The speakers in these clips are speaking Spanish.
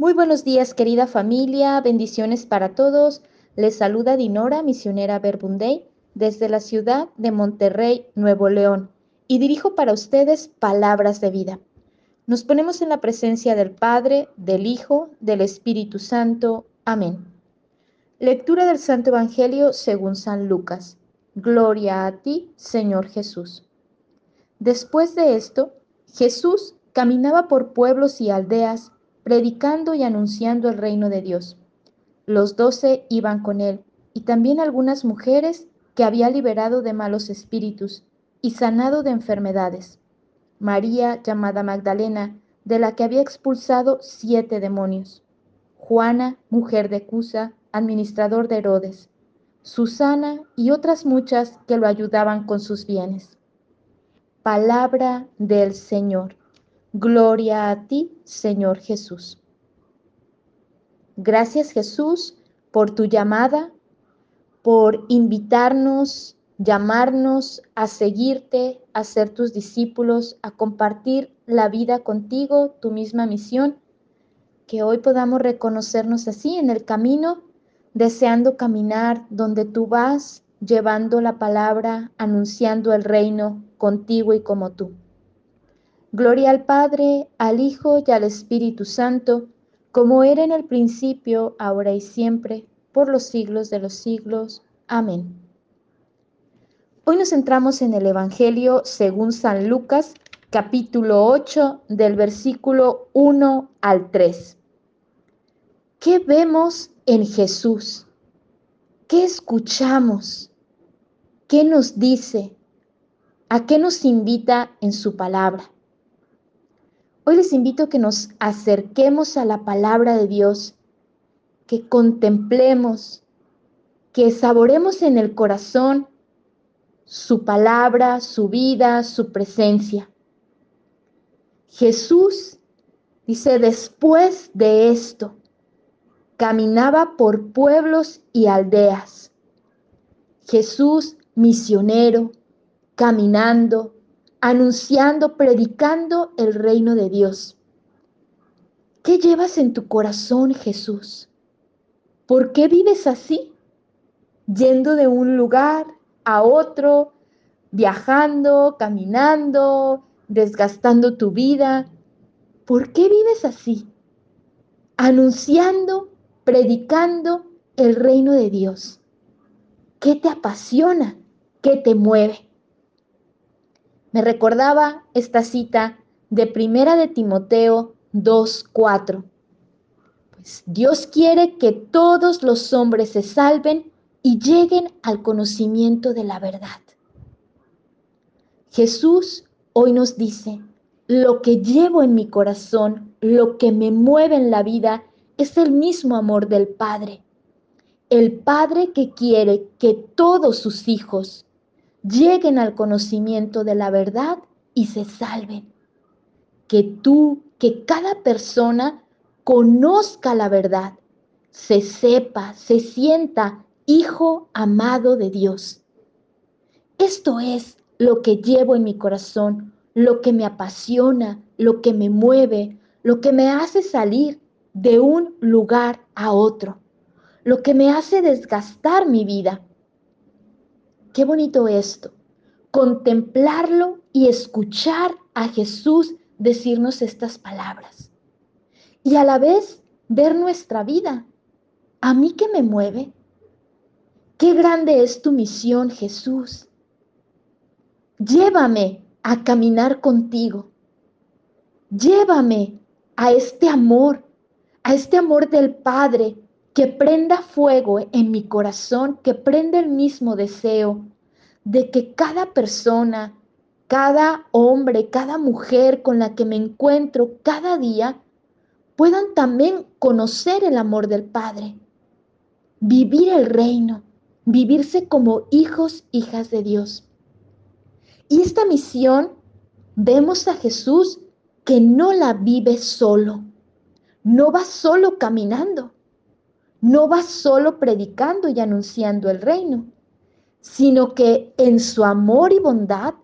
Muy buenos días, querida familia. Bendiciones para todos. Les saluda Dinora, misionera Verbunday, desde la ciudad de Monterrey, Nuevo León, y dirijo para ustedes palabras de vida. Nos ponemos en la presencia del Padre, del Hijo, del Espíritu Santo. Amén. Lectura del Santo Evangelio según San Lucas. Gloria a ti, Señor Jesús. Después de esto, Jesús caminaba por pueblos y aldeas, predicando y anunciando el reino de Dios. Los doce iban con él, y también algunas mujeres que había liberado de malos espíritus y sanado de enfermedades. María, llamada Magdalena, de la que había expulsado siete demonios. Juana, mujer de Cusa, administrador de Herodes. Susana y otras muchas que lo ayudaban con sus bienes. Palabra del Señor. Gloria a ti, Señor Jesús. Gracias Jesús por tu llamada, por invitarnos, llamarnos a seguirte, a ser tus discípulos, a compartir la vida contigo, tu misma misión. Que hoy podamos reconocernos así en el camino, deseando caminar donde tú vas, llevando la palabra, anunciando el reino contigo y como tú. Gloria al Padre, al Hijo y al Espíritu Santo, como era en el principio, ahora y siempre, por los siglos de los siglos. Amén. Hoy nos centramos en el Evangelio según San Lucas, capítulo 8, del versículo 1 al 3. ¿Qué vemos en Jesús? ¿Qué escuchamos? ¿Qué nos dice? ¿A qué nos invita en su palabra? Hoy les invito a que nos acerquemos a la palabra de Dios, que contemplemos, que saboremos en el corazón su palabra, su vida, su presencia. Jesús dice, después de esto, caminaba por pueblos y aldeas. Jesús, misionero, caminando, anunciando, predicando el reino de Dios. ¿Qué llevas en tu corazón, Jesús? ¿Por qué vives así? Yendo de un lugar a otro, viajando, caminando, desgastando tu vida. ¿Por qué vives así? Anunciando, predicando el reino de Dios. ¿Qué te apasiona? ¿Qué te mueve? Me recordaba esta cita de Primera de Timoteo 2:4. Pues Dios quiere que todos los hombres se salven y lleguen al conocimiento de la verdad. Jesús hoy nos dice, lo que llevo en mi corazón, lo que me mueve en la vida, es el mismo amor del Padre. El Padre que quiere que todos sus hijos lleguen al conocimiento de la verdad y se salven. Que tú, que cada persona conozca la verdad, se sepa, se sienta hijo amado de Dios. Esto es lo que llevo en mi corazón, lo que me apasiona, lo que me mueve, lo que me hace salir de un lugar a otro, lo que me hace desgastar mi vida Qué bonito esto, contemplarlo y escuchar a Jesús decirnos estas palabras. Y a la vez ver nuestra vida. ¿A mí qué me mueve? Qué grande es tu misión, Jesús. Llévame a caminar contigo. Llévame a este amor, a este amor del Padre que prenda fuego en mi corazón, que prenda el mismo deseo de que cada persona, cada hombre, cada mujer con la que me encuentro cada día puedan también conocer el amor del Padre, vivir el reino, vivirse como hijos, hijas de Dios. Y esta misión vemos a Jesús que no la vive solo, no va solo caminando no va solo predicando y anunciando el reino, sino que en su amor y bondad,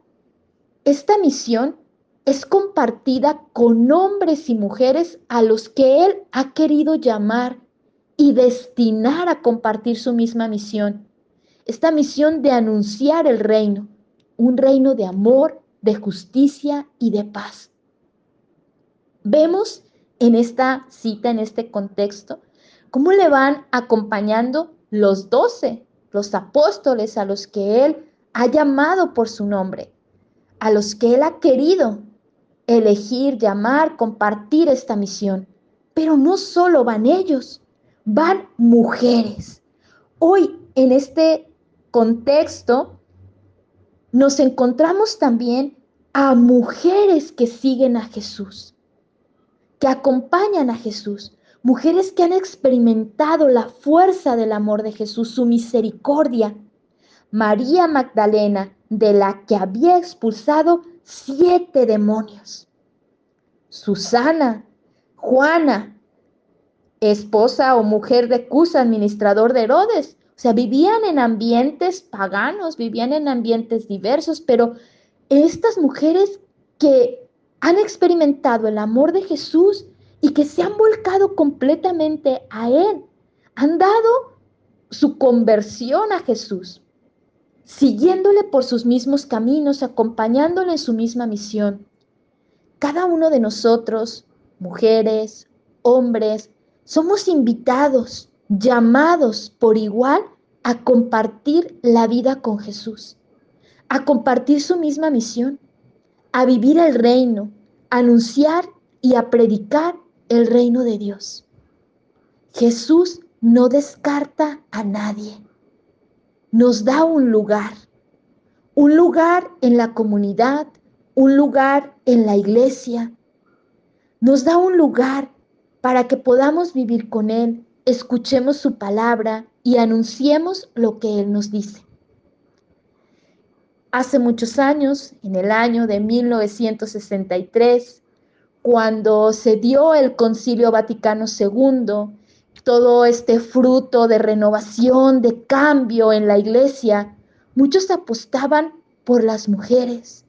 esta misión es compartida con hombres y mujeres a los que Él ha querido llamar y destinar a compartir su misma misión. Esta misión de anunciar el reino, un reino de amor, de justicia y de paz. Vemos en esta cita, en este contexto, cómo le van acompañando los doce, los apóstoles a los que Él ha llamado por su nombre, a los que Él ha querido elegir, llamar, compartir esta misión. Pero no solo van ellos, van mujeres. Hoy en este contexto nos encontramos también a mujeres que siguen a Jesús, que acompañan a Jesús, mujeres que han experimentado la fuerza del amor de Jesús, su misericordia. María Magdalena, de la que había expulsado siete demonios. Susana, Juana, esposa o mujer de Cusa, administrador de Herodes. O sea, vivían en ambientes paganos, vivían en ambientes diversos, pero estas mujeres que han experimentado el amor de Jesús y que se han volcado completamente a Él, han dado su conversión a Jesús siguiéndole por sus mismos caminos, acompañándole en su misma misión. Cada uno de nosotros, mujeres, hombres, somos invitados, llamados por igual a compartir la vida con Jesús, a compartir su misma misión, a vivir el reino, a anunciar y a predicar el reino de Dios. Jesús no descarta a nadie nos da un lugar, un lugar en la comunidad, un lugar en la iglesia, nos da un lugar para que podamos vivir con Él, escuchemos su palabra y anunciemos lo que Él nos dice. Hace muchos años, en el año de 1963, cuando se dio el Concilio Vaticano II, todo este fruto de renovación, de cambio en la iglesia, muchos apostaban por las mujeres,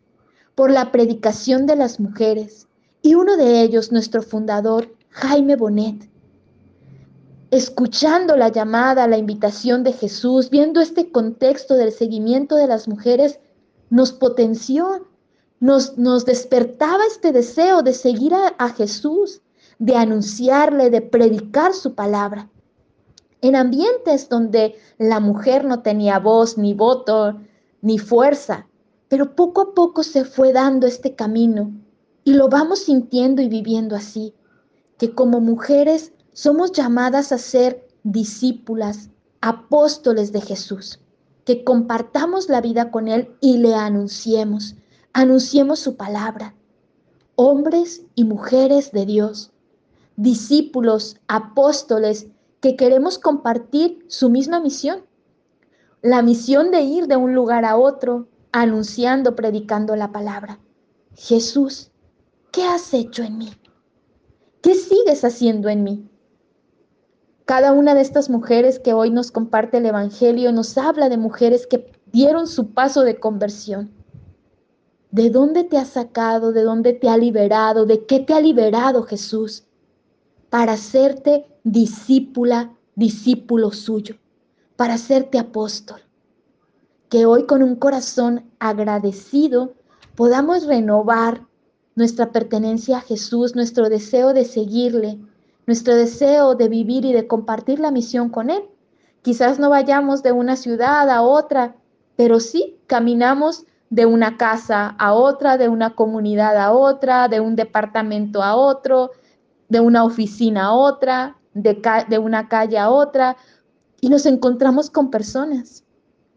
por la predicación de las mujeres. Y uno de ellos, nuestro fundador, Jaime Bonet, escuchando la llamada, la invitación de Jesús, viendo este contexto del seguimiento de las mujeres, nos potenció, nos, nos despertaba este deseo de seguir a, a Jesús, de anunciarle, de predicar su palabra. En ambientes donde la mujer no tenía voz, ni voto, ni fuerza, pero poco a poco se fue dando este camino y lo vamos sintiendo y viviendo así, que como mujeres somos llamadas a ser discípulas, apóstoles de Jesús, que compartamos la vida con Él y le anunciemos, anunciemos su palabra. Hombres y mujeres de Dios, discípulos, apóstoles, que queremos compartir su misma misión. La misión de ir de un lugar a otro, anunciando, predicando la palabra. Jesús, ¿qué has hecho en mí? ¿Qué sigues haciendo en mí? Cada una de estas mujeres que hoy nos comparte el Evangelio nos habla de mujeres que dieron su paso de conversión. ¿De dónde te ha sacado? ¿De dónde te ha liberado? ¿De qué te ha liberado Jesús? para hacerte discípula, discípulo suyo, para hacerte apóstol. Que hoy con un corazón agradecido podamos renovar nuestra pertenencia a Jesús, nuestro deseo de seguirle, nuestro deseo de vivir y de compartir la misión con Él. Quizás no vayamos de una ciudad a otra, pero sí caminamos de una casa a otra, de una comunidad a otra, de un departamento a otro, de una oficina a otra, de, una calle a otra, y nos encontramos con personas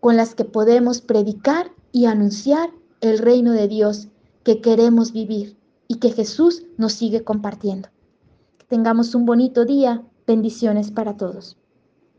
con las que podemos predicar y anunciar el reino de Dios que queremos vivir y que Jesús nos sigue compartiendo. Tengamos un bonito día. Bendiciones para todos.